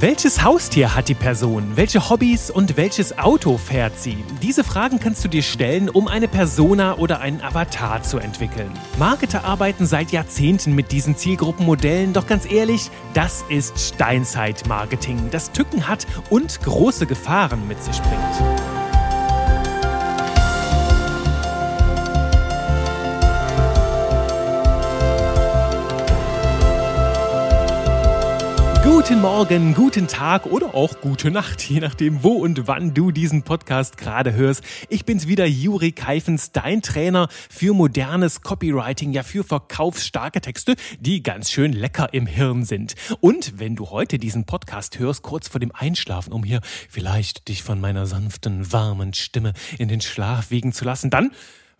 Welches Haustier hat die Person? Welche Hobbys und welches Auto fährt sie? Diese Fragen kannst du dir stellen, um eine Persona oder einen Avatar zu entwickeln. Marketer arbeiten seit Jahrzehnten mit diesen Zielgruppenmodellen, doch ganz ehrlich, das ist Steinzeit-Marketing, das Tücken hat und große Gefahren mit sich bringt. Guten Morgen, guten Tag oder auch gute Nacht, je nachdem, wo und wann du diesen Podcast gerade hörst. Ich bin's wieder, Juri Keifens, dein Trainer für modernes Copywriting, ja für verkaufsstarke Texte, die ganz schön lecker im Hirn sind. Und wenn du heute diesen Podcast hörst, kurz vor dem Einschlafen, um hier vielleicht dich von meiner sanften, warmen Stimme in den Schlaf wiegen zu lassen, dann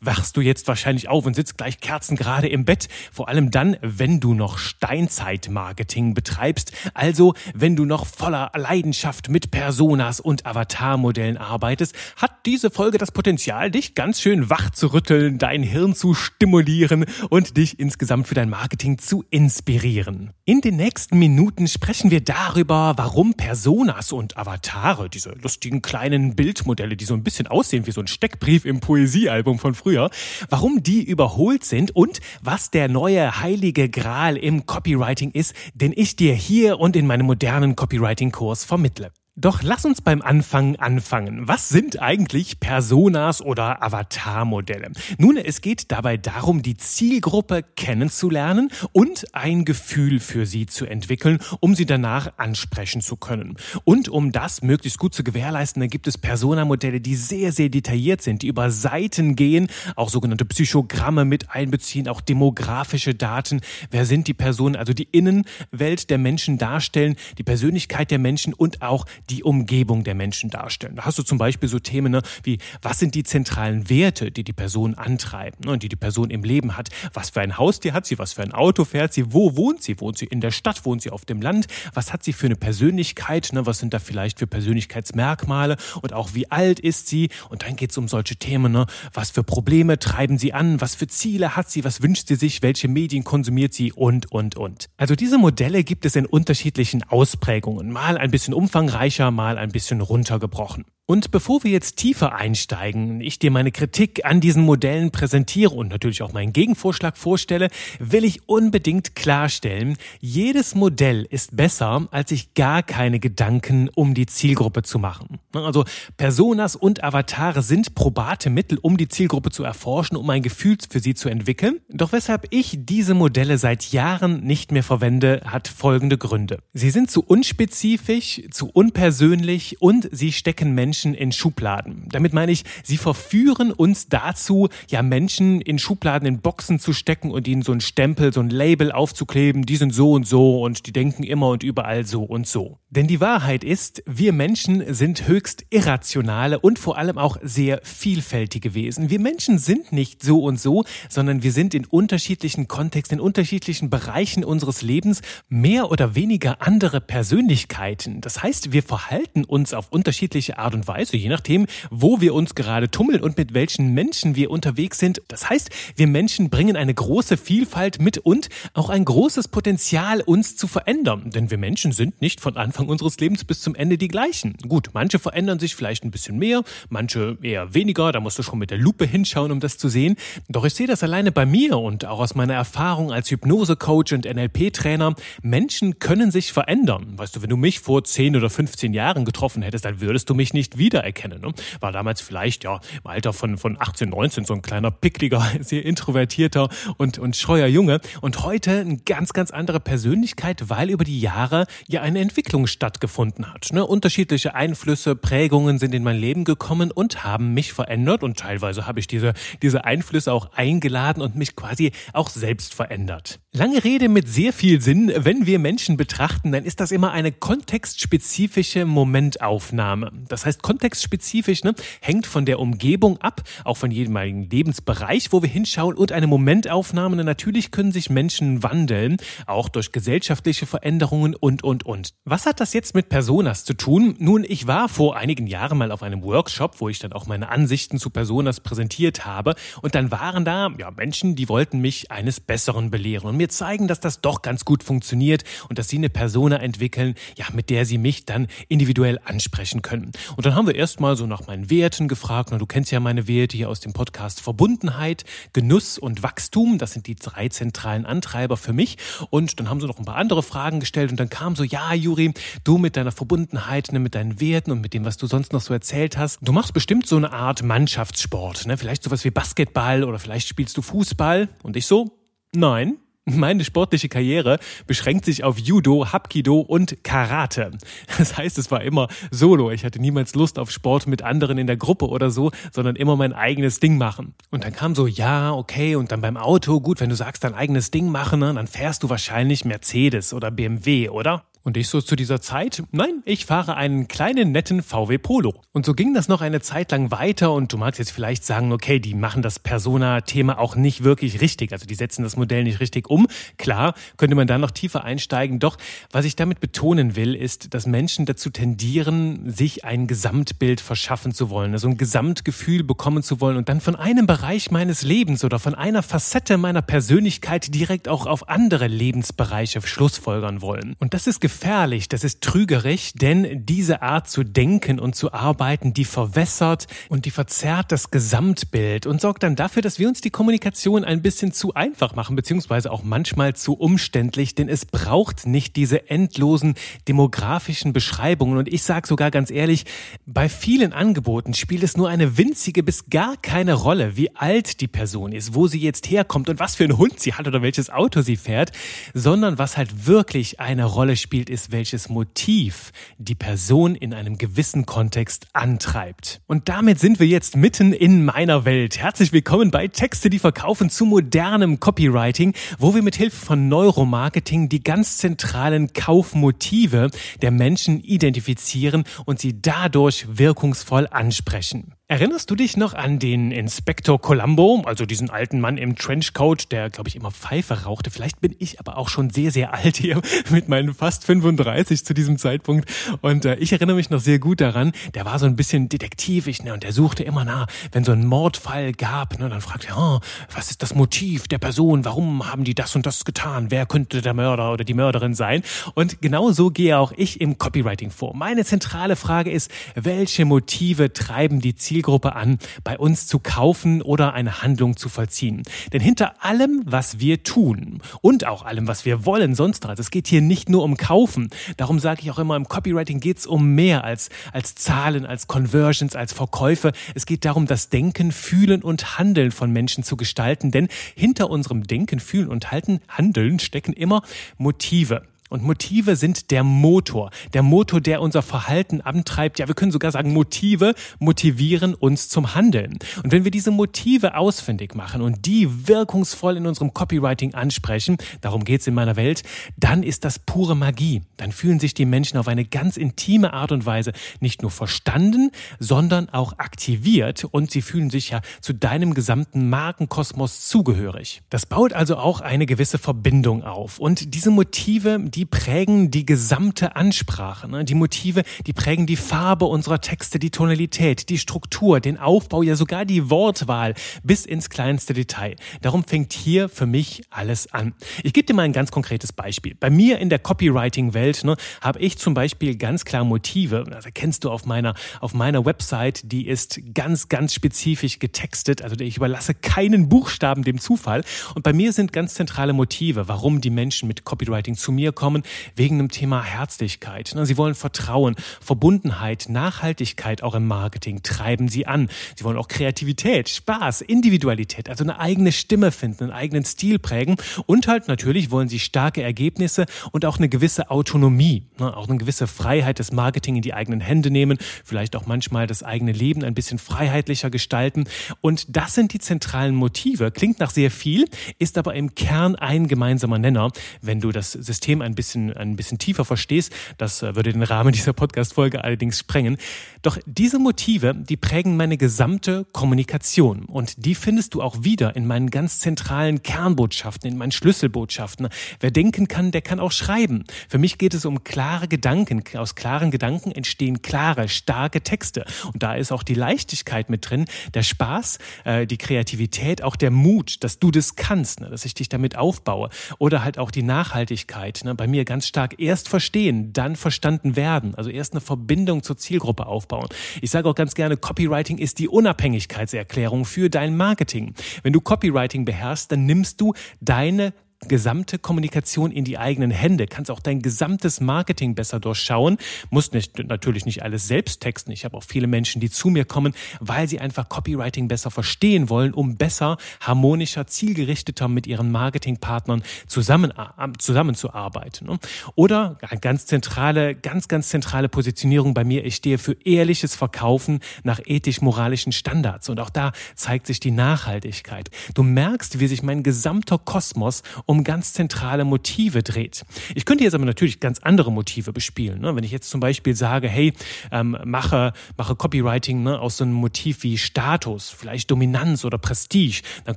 wachst du jetzt wahrscheinlich auf und sitzt gleich kerzengerade im Bett. Vor allem dann, wenn du noch Steinzeit-Marketing betreibst. Also, wenn du noch voller Leidenschaft mit Personas und Avatarmodellen arbeitest, hat diese Folge das Potenzial, dich ganz schön wach zu rütteln, dein Hirn zu stimulieren und dich insgesamt für dein Marketing zu inspirieren. In den nächsten Minuten sprechen wir darüber, warum Personas und Avatare, diese lustigen kleinen Bildmodelle, die so ein bisschen aussehen wie so ein Steckbrief im Poesiealbum von früher, früher, warum die überholt sind und was der neue heilige Gral im Copywriting ist, den ich dir hier und in meinem modernen Copywriting-Kurs vermittle. Doch lass uns beim Anfang anfangen. Was sind eigentlich Personas oder Avatarmodelle? Nun, es geht dabei darum, die Zielgruppe kennenzulernen und ein Gefühl für sie zu entwickeln, um sie danach ansprechen zu können. Und um das möglichst gut zu gewährleisten, da gibt es Personamodelle, die sehr, sehr detailliert sind, die über Seiten gehen, auch sogenannte Psychogramme mit einbeziehen, auch demografische Daten. Wer sind die Personen? Also die Innenwelt der Menschen darstellen, die Persönlichkeit der Menschen und auch die Umgebung der Menschen darstellen. Da hast du zum Beispiel so Themen ne, wie, was sind die zentralen Werte, die die Person antreiben ne, und die die Person im Leben hat? Was für ein Haustier hat sie? Was für ein Auto fährt sie? Wo wohnt sie? Wohnt sie in der Stadt? Wohnt sie auf dem Land? Was hat sie für eine Persönlichkeit? Ne? Was sind da vielleicht für Persönlichkeitsmerkmale? Und auch wie alt ist sie? Und dann geht es um solche Themen. Ne? Was für Probleme treiben sie an? Was für Ziele hat sie? Was wünscht sie sich? Welche Medien konsumiert sie? Und, und, und. Also diese Modelle gibt es in unterschiedlichen Ausprägungen. Mal ein bisschen umfangreich sicher mal ein bisschen runtergebrochen. Und bevor wir jetzt tiefer einsteigen, ich dir meine Kritik an diesen Modellen präsentiere und natürlich auch meinen Gegenvorschlag vorstelle, will ich unbedingt klarstellen, jedes Modell ist besser, als sich gar keine Gedanken um die Zielgruppe zu machen. Also Personas und Avatare sind probate Mittel, um die Zielgruppe zu erforschen, um ein Gefühl für sie zu entwickeln. Doch weshalb ich diese Modelle seit Jahren nicht mehr verwende, hat folgende Gründe. Sie sind zu unspezifisch, zu unpersönlich und sie stecken Menschen Menschen in Schubladen. Damit meine ich, sie verführen uns dazu, ja Menschen in Schubladen, in Boxen zu stecken und ihnen so ein Stempel, so ein Label aufzukleben, die sind so und so und die denken immer und überall so und so. Denn die Wahrheit ist, wir Menschen sind höchst irrationale und vor allem auch sehr vielfältige Wesen. Wir Menschen sind nicht so und so, sondern wir sind in unterschiedlichen Kontexten, in unterschiedlichen Bereichen unseres Lebens mehr oder weniger andere Persönlichkeiten. Das heißt, wir verhalten uns auf unterschiedliche Art und Weise, je nachdem, wo wir uns gerade tummeln und mit welchen Menschen wir unterwegs sind. Das heißt, wir Menschen bringen eine große Vielfalt mit und auch ein großes Potenzial, uns zu verändern. Denn wir Menschen sind nicht von Anfang unseres Lebens bis zum Ende die gleichen. Gut, manche verändern sich vielleicht ein bisschen mehr, manche eher weniger. Da musst du schon mit der Lupe hinschauen, um das zu sehen. Doch ich sehe das alleine bei mir und auch aus meiner Erfahrung als Hypnose-Coach und NLP-Trainer. Menschen können sich verändern. Weißt du, wenn du mich vor 10 oder 15 Jahren getroffen hättest, dann würdest du mich nicht wiedererkennen. Ne? War damals vielleicht ja im Alter von, von 18, 19 so ein kleiner, pickliger, sehr introvertierter und, und scheuer Junge. Und heute eine ganz, ganz andere Persönlichkeit, weil über die Jahre ja eine Entwicklung stattgefunden hat. Ne? Unterschiedliche Einflüsse, Prägungen sind in mein Leben gekommen und haben mich verändert. Und teilweise habe ich diese, diese Einflüsse auch eingeladen und mich quasi auch selbst verändert. Lange Rede mit sehr viel Sinn. Wenn wir Menschen betrachten, dann ist das immer eine kontextspezifische Momentaufnahme. Das heißt, kontextspezifisch ne, hängt von der Umgebung ab, auch von jedem Lebensbereich, wo wir hinschauen und eine Momentaufnahme. Natürlich können sich Menschen wandeln, auch durch gesellschaftliche Veränderungen und, und, und. Was hat das jetzt mit Personas zu tun? Nun, ich war vor einigen Jahren mal auf einem Workshop, wo ich dann auch meine Ansichten zu Personas präsentiert habe. Und dann waren da ja, Menschen, die wollten mich eines Besseren belehren. Mir zeigen, dass das doch ganz gut funktioniert und dass sie eine Persona entwickeln, ja, mit der sie mich dann individuell ansprechen können. Und dann haben wir erstmal so nach meinen Werten gefragt. Na, du kennst ja meine Werte hier aus dem Podcast Verbundenheit, Genuss und Wachstum. Das sind die drei zentralen Antreiber für mich. Und dann haben sie noch ein paar andere Fragen gestellt und dann kam so, ja, Juri, du mit deiner Verbundenheit, ne, mit deinen Werten und mit dem, was du sonst noch so erzählt hast, du machst bestimmt so eine Art Mannschaftssport, ne? Vielleicht sowas wie Basketball oder vielleicht spielst du Fußball. Und ich so, nein, meine sportliche Karriere beschränkt sich auf Judo, Hapkido und Karate. Das heißt, es war immer solo. Ich hatte niemals Lust auf Sport mit anderen in der Gruppe oder so, sondern immer mein eigenes Ding machen. Und dann kam so, ja, okay, und dann beim Auto, gut, wenn du sagst, dein eigenes Ding machen, ne, dann fährst du wahrscheinlich Mercedes oder BMW, oder? Und ich so zu dieser Zeit, nein, ich fahre einen kleinen netten VW Polo. Und so ging das noch eine Zeit lang weiter und du magst jetzt vielleicht sagen, okay, die machen das Persona-Thema auch nicht wirklich richtig, also die setzen das Modell nicht richtig um. Klar, könnte man da noch tiefer einsteigen. Doch was ich damit betonen will, ist, dass Menschen dazu tendieren, sich ein Gesamtbild verschaffen zu wollen, also ein Gesamtgefühl bekommen zu wollen und dann von einem Bereich meines Lebens oder von einer Facette meiner Persönlichkeit direkt auch auf andere Lebensbereiche schlussfolgern wollen. Und das ist das ist trügerisch, denn diese Art zu denken und zu arbeiten, die verwässert und die verzerrt das Gesamtbild und sorgt dann dafür, dass wir uns die Kommunikation ein bisschen zu einfach machen, beziehungsweise auch manchmal zu umständlich, denn es braucht nicht diese endlosen demografischen Beschreibungen. Und ich sage sogar ganz ehrlich, bei vielen Angeboten spielt es nur eine winzige bis gar keine Rolle, wie alt die Person ist, wo sie jetzt herkommt und was für einen Hund sie hat oder welches Auto sie fährt, sondern was halt wirklich eine Rolle spielt, spielt, ist, welches Motiv die Person in einem gewissen Kontext antreibt. Und damit sind wir jetzt mitten in meiner Welt. Herzlich willkommen bei Texte, die verkaufen zu modernem Copywriting, wo wir mit Hilfe von Neuromarketing die ganz zentralen Kaufmotive der Menschen identifizieren und sie dadurch wirkungsvoll ansprechen. Erinnerst du dich noch an den Inspektor Columbo, also diesen alten Mann im Trenchcoat, der, glaube ich, immer Pfeife rauchte? Vielleicht bin ich aber auch schon sehr, sehr alt hier mit meinen fast 35 zu diesem Zeitpunkt. Und äh, ich erinnere mich noch sehr gut daran, der war so ein bisschen detektivisch ne, und der suchte immer nach, wenn so ein Mordfall gab, ne, dann fragte er, oh, was ist das Motiv der Person? Warum haben die das und das getan? Wer könnte der Mörder oder die Mörderin sein? Und genau so gehe auch ich im Copywriting vor. Meine zentrale Frage ist, welche Motive treiben die Ziele Zielgruppe an, bei uns zu kaufen oder eine Handlung zu vollziehen. Denn hinter allem, was wir tun und auch allem, was wir wollen, sonst was, es geht hier nicht nur um Kaufen. Darum sage ich auch immer, im Copywriting geht es um mehr als, als Zahlen, als Conversions, als Verkäufe. Es geht darum, das Denken, Fühlen und Handeln von Menschen zu gestalten. Denn hinter unserem Denken, Fühlen und Halten, Handeln stecken immer Motive. Und Motive sind der Motor, der Motor, der unser Verhalten antreibt. Ja, wir können sogar sagen, Motive motivieren uns zum Handeln. Und wenn wir diese Motive ausfindig machen und die wirkungsvoll in unserem Copywriting ansprechen, darum geht's in meiner Welt, dann ist das pure Magie. Dann fühlen sich die Menschen auf eine ganz intime Art und Weise nicht nur verstanden, sondern auch aktiviert und sie fühlen sich ja zu deinem gesamten Markenkosmos zugehörig. Das baut also auch eine gewisse Verbindung auf. Und diese Motive, die die prägen die gesamte Ansprache. Ne? Die Motive, die prägen die Farbe unserer Texte, die Tonalität, die Struktur, den Aufbau, ja sogar die Wortwahl bis ins kleinste Detail. Darum fängt hier für mich alles an. Ich gebe dir mal ein ganz konkretes Beispiel. Bei mir in der Copywriting-Welt ne, habe ich zum Beispiel ganz klar Motive. Das erkennst du auf meiner, auf meiner Website. Die ist ganz, ganz spezifisch getextet. Also ich überlasse keinen Buchstaben dem Zufall. Und bei mir sind ganz zentrale Motive, warum die Menschen mit Copywriting zu mir kommen kommen wegen dem Thema Herzlichkeit. Ne, sie wollen Vertrauen, Verbundenheit, Nachhaltigkeit auch im Marketing treiben sie an. Sie wollen auch Kreativität, Spaß, Individualität, also eine eigene Stimme finden, einen eigenen Stil prägen und halt natürlich wollen sie starke Ergebnisse und auch eine gewisse Autonomie, ne, auch eine gewisse Freiheit des Marketing in die eigenen Hände nehmen, vielleicht auch manchmal das eigene Leben ein bisschen freiheitlicher gestalten. Und das sind die zentralen Motive. Klingt nach sehr viel, ist aber im Kern ein gemeinsamer Nenner, wenn du das System ein bisschen, ein bisschen tiefer verstehst. Das äh, würde den Rahmen dieser Podcast-Folge allerdings sprengen. Doch diese Motive, die prägen meine gesamte Kommunikation. Und die findest du auch wieder in meinen ganz zentralen Kernbotschaften, in meinen Schlüsselbotschaften. Wer denken kann, der kann auch schreiben. Für mich geht es um klare Gedanken. Aus klaren Gedanken entstehen klare, starke Texte. Und da ist auch die Leichtigkeit mit drin, der Spaß, äh, die Kreativität, auch der Mut, dass du das kannst, ne, dass ich dich damit aufbaue. Oder halt auch die Nachhaltigkeit. Ne, bei mir ganz stark erst verstehen, dann verstanden werden. Also erst eine Verbindung zur Zielgruppe aufbauen. Ich sage auch ganz gerne, Copywriting ist die Unabhängigkeitserklärung für dein Marketing. Wenn du Copywriting beherrschst, dann nimmst du deine gesamte Kommunikation in die eigenen Hände, kannst auch dein gesamtes Marketing besser durchschauen, musst nicht, natürlich nicht alles selbst texten. Ich habe auch viele Menschen, die zu mir kommen, weil sie einfach Copywriting besser verstehen wollen, um besser, harmonischer, zielgerichteter mit ihren Marketingpartnern zusammen, äh, zusammenzuarbeiten. Ne? Oder ganz zentrale, ganz, ganz zentrale Positionierung bei mir. Ich stehe für ehrliches Verkaufen nach ethisch-moralischen Standards. Und auch da zeigt sich die Nachhaltigkeit. Du merkst, wie sich mein gesamter Kosmos um um ganz zentrale Motive dreht. Ich könnte jetzt aber natürlich ganz andere Motive bespielen. Ne? Wenn ich jetzt zum Beispiel sage, hey, ähm, mache, mache Copywriting ne, aus so einem Motiv wie Status, vielleicht Dominanz oder Prestige, dann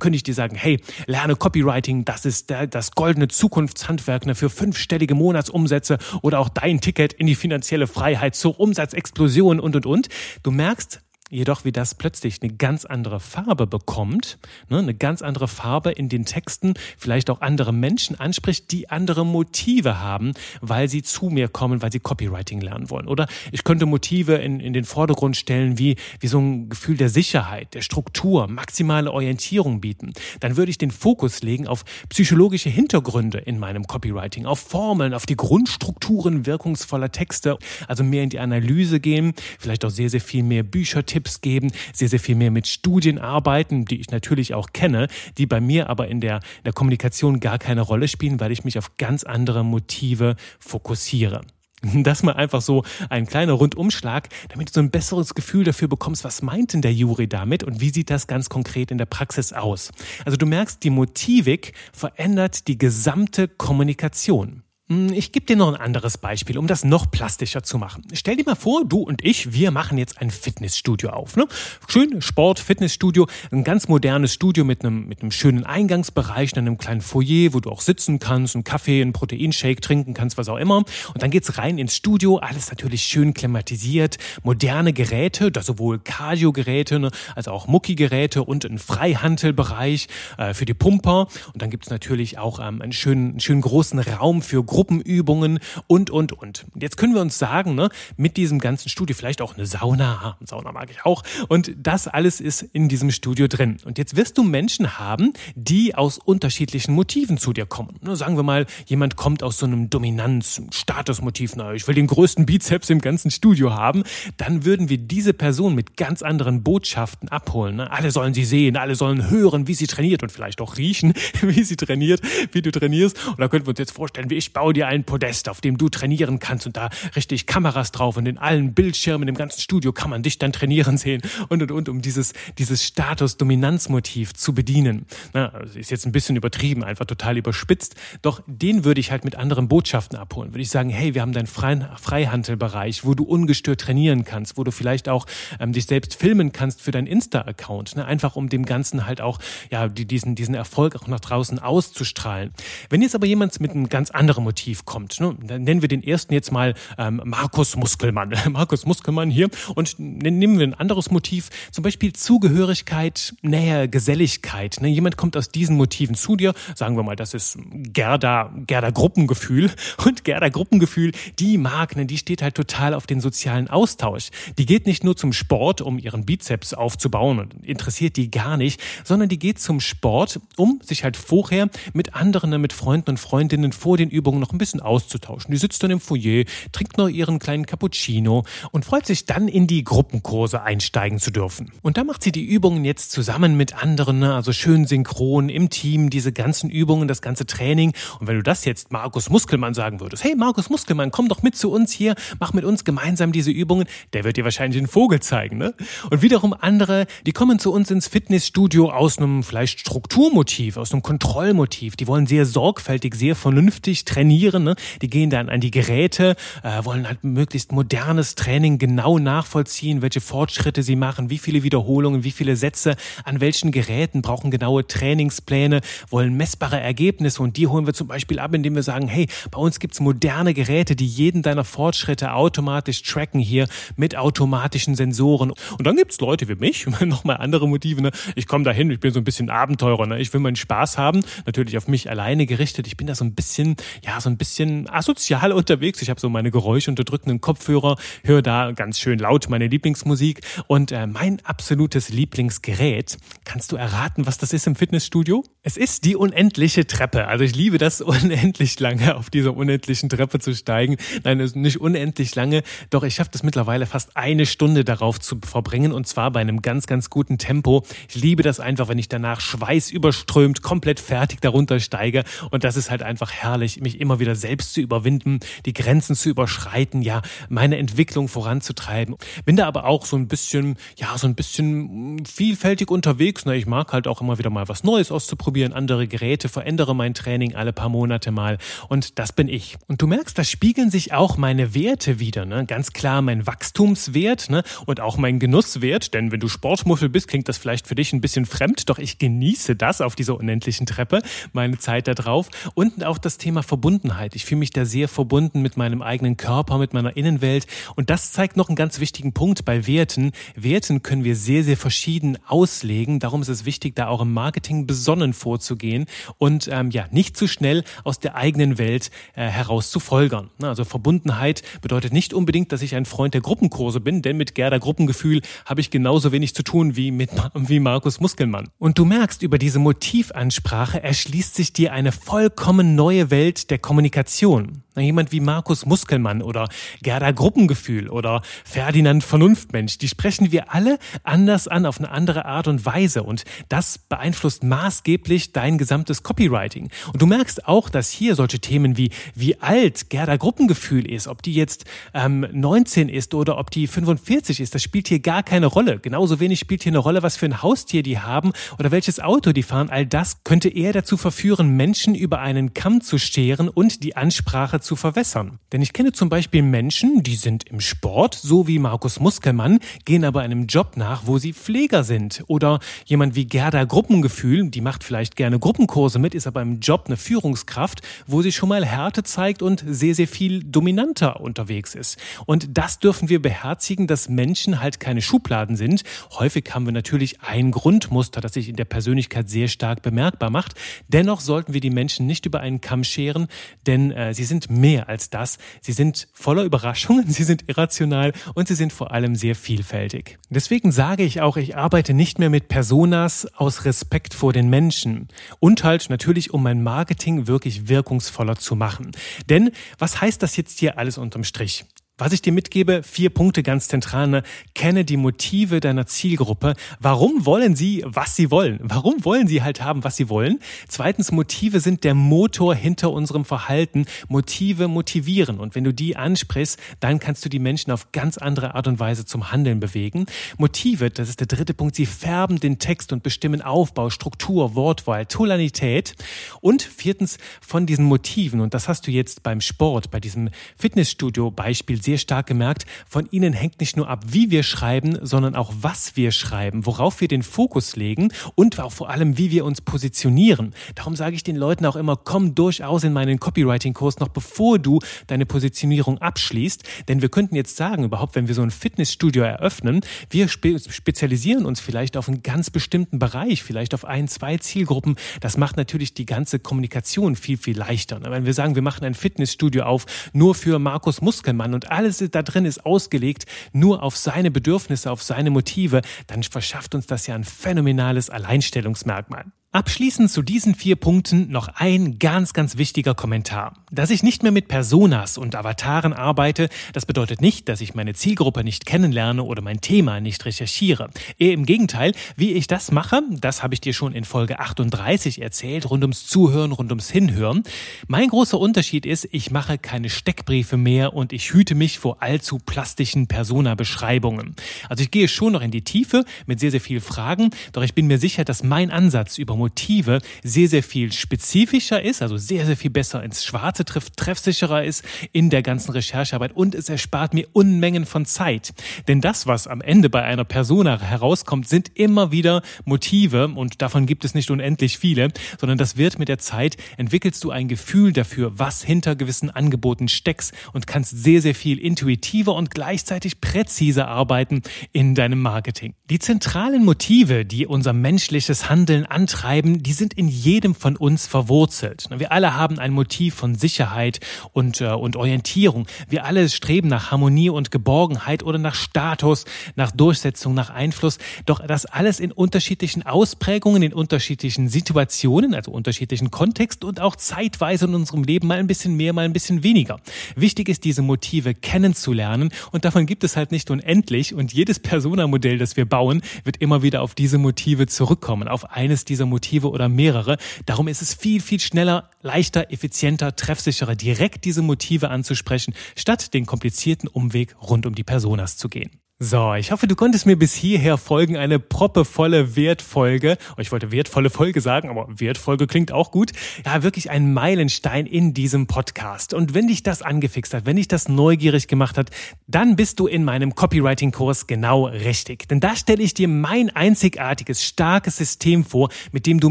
könnte ich dir sagen, hey, lerne Copywriting, das ist der, das goldene Zukunftshandwerk ne, für fünfstellige Monatsumsätze oder auch dein Ticket in die finanzielle Freiheit zur Umsatzexplosion und, und, und. Du merkst, jedoch wie das plötzlich eine ganz andere Farbe bekommt, ne, eine ganz andere Farbe in den Texten, vielleicht auch andere Menschen anspricht, die andere Motive haben, weil sie zu mir kommen, weil sie Copywriting lernen wollen. Oder ich könnte Motive in, in den Vordergrund stellen, wie, wie so ein Gefühl der Sicherheit, der Struktur, maximale Orientierung bieten. Dann würde ich den Fokus legen auf psychologische Hintergründe in meinem Copywriting, auf Formeln, auf die Grundstrukturen wirkungsvoller Texte, also mehr in die Analyse gehen, vielleicht auch sehr, sehr viel mehr Tipps geben, sehr, sehr viel mehr mit Studien arbeiten, die ich natürlich auch kenne, die bei mir aber in der, in der Kommunikation gar keine Rolle spielen, weil ich mich auf ganz andere Motive fokussiere. Das mal einfach so ein kleiner Rundumschlag, damit du so ein besseres Gefühl dafür bekommst, was meint denn der Juri damit und wie sieht das ganz konkret in der Praxis aus. Also du merkst, die Motivik verändert die gesamte Kommunikation. Hm, ich gebe dir noch ein anderes Beispiel, um das noch plastischer zu machen. Stell dir mal vor, du und ich, wir machen jetzt ein Fitnessstudio auf. Ne? Schön Sport, Fitnessstudio, ein ganz modernes Studio mit einem, mit einem schönen Eingangsbereich, einem kleinen Foyer, wo du auch sitzen kannst, einen Kaffee, einen Proteinshake trinken kannst, was auch immer. Und dann geht's rein ins Studio, alles natürlich schön klimatisiert, moderne Geräte, da sowohl Cardio-Geräte ne, als auch Mucki-Geräte und ein Freihandelbereich äh, für die Pumper. Und dann gibt's natürlich auch ähm, einen schönen, einen schönen großen Raum für Gruppenübungen und, und, und. Jetzt können wir uns sagen, ne, mit diesem ganzen Studio, vielleicht auch eine Sauna, eine Sauna mag ich auch, und das alles ist in diesem Studio drin. Und jetzt wirst du Menschen haben, die aus unterschiedlichen Motiven zu dir kommen. Ne, sagen wir mal, jemand kommt aus so einem Dominanz-, Statusmotiv, na, ich will den größten Bizeps im ganzen Studio haben, dann würden wir diese Person mit ganz anderen Botschaften abholen. Ne? Alle sollen sie sehen, alle sollen hören, wie sie trainiert und vielleicht auch riechen, wie sie trainiert, wie du trainierst. Und da könnten wir uns jetzt vorstellen, wie ich baue baue dir ein Podest, auf dem du trainieren kannst und da richtig Kameras drauf und in allen Bildschirmen im ganzen Studio kann man dich dann trainieren sehen und und und, um dieses, dieses Status-Dominanz-Motiv zu bedienen. Na, also ist jetzt ein bisschen übertrieben, einfach total überspitzt. Doch den würde ich halt mit anderen Botschaften abholen. Würde ich sagen, hey, wir haben deinen Freien, Freihandelbereich, wo du ungestört trainieren kannst, wo du vielleicht auch ähm, dich selbst filmen kannst für deinen Insta-Account. Ne? Einfach um dem Ganzen halt auch, ja, die, diesen, diesen Erfolg auch nach draußen auszustrahlen. Wenn jetzt aber jemand mit einem ganz anderen Motiv Motiv kommt. Ne? Dann nennen wir den ersten jetzt mal ähm, Markus Muskelmann. Markus Muskelmann hier. Und nehmen wir ein anderes Motiv, zum Beispiel Zugehörigkeit, Nähe, Geselligkeit. Ne? Jemand kommt aus diesen Motiven zu dir. Sagen wir mal, das ist Gerda, Gerda Gruppengefühl. Und Gerda Gruppengefühl, die mag, ne, die steht halt total auf den sozialen Austausch. Die geht nicht nur zum Sport, um ihren Bizeps aufzubauen und interessiert die gar nicht, sondern die geht zum Sport, um sich halt vorher mit anderen, mit Freunden und Freundinnen vor den Übungen noch noch ein bisschen auszutauschen. Die sitzt dann im Foyer, trinkt noch ihren kleinen Cappuccino und freut sich dann in die Gruppenkurse einsteigen zu dürfen. Und da macht sie die Übungen jetzt zusammen mit anderen, ne? also schön synchron im Team, diese ganzen Übungen, das ganze Training. Und wenn du das jetzt Markus Muskelmann sagen würdest, hey Markus Muskelmann, komm doch mit zu uns hier, mach mit uns gemeinsam diese Übungen, der wird dir wahrscheinlich den Vogel zeigen. Ne? Und wiederum andere, die kommen zu uns ins Fitnessstudio aus einem vielleicht Strukturmotiv, aus einem Kontrollmotiv. Die wollen sehr sorgfältig, sehr vernünftig trainieren. Ne? Die gehen dann an die Geräte, äh, wollen halt möglichst modernes Training genau nachvollziehen, welche Fortschritte sie machen, wie viele Wiederholungen, wie viele Sätze, an welchen Geräten, brauchen genaue Trainingspläne, wollen messbare Ergebnisse und die holen wir zum Beispiel ab, indem wir sagen, hey, bei uns gibt's moderne Geräte, die jeden deiner Fortschritte automatisch tracken hier mit automatischen Sensoren. Und dann gibt's Leute wie mich, nochmal andere Motive, ne? ich komme dahin, ich bin so ein bisschen Abenteurer, ne? ich will meinen Spaß haben, natürlich auf mich alleine gerichtet, ich bin da so ein bisschen, ja, so ein bisschen asozial unterwegs, ich habe so meine geräuschunterdrückenden Kopfhörer, höre da ganz schön laut meine Lieblingsmusik und äh, mein absolutes Lieblingsgerät, kannst du erraten, was das ist im Fitnessstudio? Es ist die unendliche Treppe. Also ich liebe das unendlich lange auf dieser unendlichen Treppe zu steigen. Nein, es ist nicht unendlich lange, doch ich schaffe das mittlerweile fast eine Stunde darauf zu verbringen und zwar bei einem ganz, ganz guten Tempo. Ich liebe das einfach, wenn ich danach Schweiß überströmt, komplett fertig darunter steige und das ist halt einfach herrlich, mich immer wieder selbst zu überwinden, die Grenzen zu überschreiten, ja, meine Entwicklung voranzutreiben. Bin da aber auch so ein bisschen, ja, so ein bisschen vielfältig unterwegs. Ne? Ich mag halt auch immer wieder mal was Neues auszuprobieren, andere Geräte, verändere mein Training alle paar Monate mal und das bin ich. Und du merkst, da spiegeln sich auch meine Werte wieder. Ne? Ganz klar mein Wachstumswert ne? und auch mein Genusswert, denn wenn du Sportmuffel bist, klingt das vielleicht für dich ein bisschen fremd, doch ich genieße das auf dieser unendlichen Treppe, meine Zeit da drauf und auch das Thema Verbundenheit. Ich fühle mich da sehr verbunden mit meinem eigenen Körper, mit meiner Innenwelt und das zeigt noch einen ganz wichtigen Punkt bei Werten. Werten können wir sehr, sehr verschieden auslegen. Darum ist es wichtig, da auch im Marketing besonnen vorzugehen und ähm, ja, nicht zu schnell aus der eigenen Welt äh, heraus zu folgern. Also Verbundenheit bedeutet nicht unbedingt, dass ich ein Freund der Gruppenkurse bin, denn mit Gerda Gruppengefühl habe ich genauso wenig zu tun wie mit wie Markus Muskelmann. Und du merkst, über diese Motivansprache erschließt sich dir eine vollkommen neue Welt der Kommunikation. Jemand wie Markus Muskelmann oder Gerda Gruppengefühl oder Ferdinand Vernunftmensch, die sprechen wir alle anders an auf eine andere Art und Weise und das beeinflusst maßgeblich dein gesamtes Copywriting. Und du merkst auch, dass hier solche Themen wie wie alt Gerda Gruppengefühl ist, ob die jetzt ähm, 19 ist oder ob die 45 ist, das spielt hier gar keine Rolle. Genauso wenig spielt hier eine Rolle, was für ein Haustier die haben oder welches Auto die fahren. All das könnte eher dazu verführen, Menschen über einen Kamm zu scheren und die Ansprache zu verwässern. Denn ich kenne zum Beispiel Menschen, die sind im Sport, so wie Markus Muskelmann, gehen aber einem Job nach, wo sie Pfleger sind. Oder jemand wie Gerda Gruppengefühl, die macht vielleicht gerne Gruppenkurse mit, ist aber im Job eine Führungskraft, wo sie schon mal Härte zeigt und sehr, sehr viel dominanter unterwegs ist. Und das dürfen wir beherzigen, dass Menschen halt keine Schubladen sind. Häufig haben wir natürlich ein Grundmuster, das sich in der Persönlichkeit sehr stark bemerkbar macht. Dennoch sollten wir die Menschen nicht über einen Kamm scheren, denn äh, sie sind mehr als das. Sie sind voller Überraschungen, sie sind irrational und sie sind vor allem sehr vielfältig. Deswegen sage ich auch, ich arbeite nicht mehr mit Personas aus Respekt vor den Menschen und halt natürlich, um mein Marketing wirklich wirkungsvoller zu machen. Denn was heißt das jetzt hier alles unterm Strich? Was ich dir mitgebe, vier Punkte ganz zentral. Ne? Kenne die Motive deiner Zielgruppe. Warum wollen sie, was sie wollen? Warum wollen sie halt haben, was sie wollen? Zweitens, Motive sind der Motor hinter unserem Verhalten. Motive motivieren. Und wenn du die ansprichst, dann kannst du die Menschen auf ganz andere Art und Weise zum Handeln bewegen. Motive, das ist der dritte Punkt, sie färben den Text und bestimmen Aufbau, Struktur, Wortwahl, Tonalität. Und viertens, von diesen Motiven, und das hast du jetzt beim Sport, bei diesem Fitnessstudio-Beispiel sehr stark gemerkt, von ihnen hängt nicht nur ab, wie wir schreiben, sondern auch was wir schreiben, worauf wir den Fokus legen und auch vor allem, wie wir uns positionieren. Darum sage ich den Leuten auch immer, komm durchaus in meinen Copywriting-Kurs noch bevor du deine Positionierung abschließt. Denn wir könnten jetzt sagen, überhaupt, wenn wir so ein Fitnessstudio eröffnen, wir spe spezialisieren uns vielleicht auf einen ganz bestimmten Bereich, vielleicht auf ein, zwei Zielgruppen. Das macht natürlich die ganze Kommunikation viel, viel leichter. Wenn wir sagen, wir machen ein Fitnessstudio auf, nur für Markus Muskelmann und alles da drin ist ausgelegt nur auf seine Bedürfnisse, auf seine Motive, dann verschafft uns das ja ein phänomenales Alleinstellungsmerkmal. Abschließend zu diesen vier Punkten noch ein ganz, ganz wichtiger Kommentar. Dass ich nicht mehr mit Personas und Avataren arbeite, das bedeutet nicht, dass ich meine Zielgruppe nicht kennenlerne oder mein Thema nicht recherchiere. Eher im Gegenteil, wie ich das mache, das habe ich dir schon in Folge 38 erzählt, rund ums Zuhören, rund ums Hinhören. Mein großer Unterschied ist, ich mache keine Steckbriefe mehr und ich hüte mich vor allzu plastischen Persona-Beschreibungen. Also ich gehe schon noch in die Tiefe mit sehr, sehr vielen Fragen, doch ich bin mir sicher, dass mein Ansatz über Motive sehr, sehr viel spezifischer ist, also sehr, sehr viel besser ins Schwarze trifft, treffsicherer ist in der ganzen Recherchearbeit und es erspart mir Unmengen von Zeit. Denn das, was am Ende bei einer Persona herauskommt, sind immer wieder Motive und davon gibt es nicht unendlich viele, sondern das wird mit der Zeit, entwickelst du ein Gefühl dafür, was hinter gewissen Angeboten steckst und kannst sehr, sehr viel intuitiver und gleichzeitig präziser arbeiten in deinem Marketing. Die zentralen Motive, die unser menschliches Handeln antreiben, treiben, die sind in jedem von uns verwurzelt. Wir alle haben ein Motiv von Sicherheit und, äh, und Orientierung. Wir alle streben nach Harmonie und Geborgenheit oder nach Status, nach Durchsetzung, nach Einfluss. Doch das alles in unterschiedlichen Ausprägungen, in unterschiedlichen Situationen, also unterschiedlichen Kontext und auch zeitweise in unserem Leben mal ein bisschen mehr, mal ein bisschen weniger. Wichtig ist, diese Motive kennenzulernen und davon gibt es halt nicht unendlich und jedes Persona-Modell, das wir bauen, wird immer wieder auf diese Motive zurückkommen, auf eines dieser Motive Motive oder mehrere. Darum ist es viel, viel schneller, leichter, effizienter, treffsicherer, direkt diese Motive anzusprechen, statt den komplizierten Umweg rund um die Personas zu gehen. So, ich hoffe, du konntest mir bis hierher folgen. Eine proppevolle Wertfolge. Oh, ich wollte wertvolle Folge sagen, aber Wertfolge klingt auch gut. Ja, wirklich ein Meilenstein in diesem Podcast. Und wenn dich das angefixt hat, wenn dich das neugierig gemacht hat, dann bist du in meinem Copywriting-Kurs genau richtig. Denn da stelle ich dir mein einzigartiges, starkes System vor, mit dem du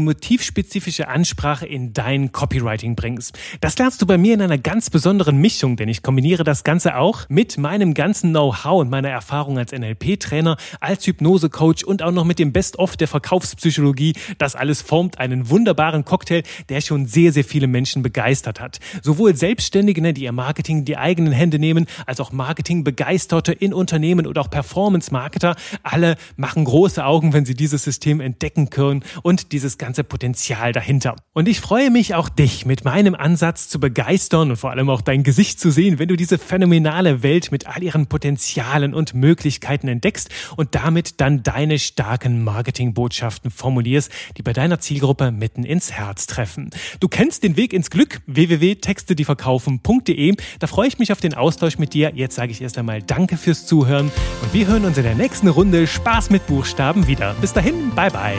motivspezifische Ansprache in dein Copywriting bringst. Das lernst du bei mir in einer ganz besonderen Mischung, denn ich kombiniere das Ganze auch mit meinem ganzen Know-how und meiner Erfahrung als NLP-Trainer, als Hypnose-Coach und auch noch mit dem Best-of der Verkaufspsychologie. Das alles formt einen wunderbaren Cocktail, der schon sehr, sehr viele Menschen begeistert hat. Sowohl Selbstständige, ne, die ihr Marketing in die eigenen Hände nehmen, als auch Marketing-Begeisterte in Unternehmen oder auch Performance-Marketer. Alle machen große Augen, wenn sie dieses System entdecken können und dieses ganze Potenzial dahinter. Und ich freue mich auch dich mit meinem Ansatz zu begeistern und vor allem auch dein Gesicht zu sehen, wenn du diese phänomenale Welt mit all ihren Potenzialen und Möglichkeiten Möglichkeiten entdeckst und damit dann deine starken Marketingbotschaften formulierst, die bei deiner Zielgruppe mitten ins Herz treffen. Du kennst den Weg ins Glück www.textedieverkaufen.de. Da freue ich mich auf den Austausch mit dir. Jetzt sage ich erst einmal Danke fürs Zuhören und wir hören uns in der nächsten Runde Spaß mit Buchstaben wieder. Bis dahin, bye bye.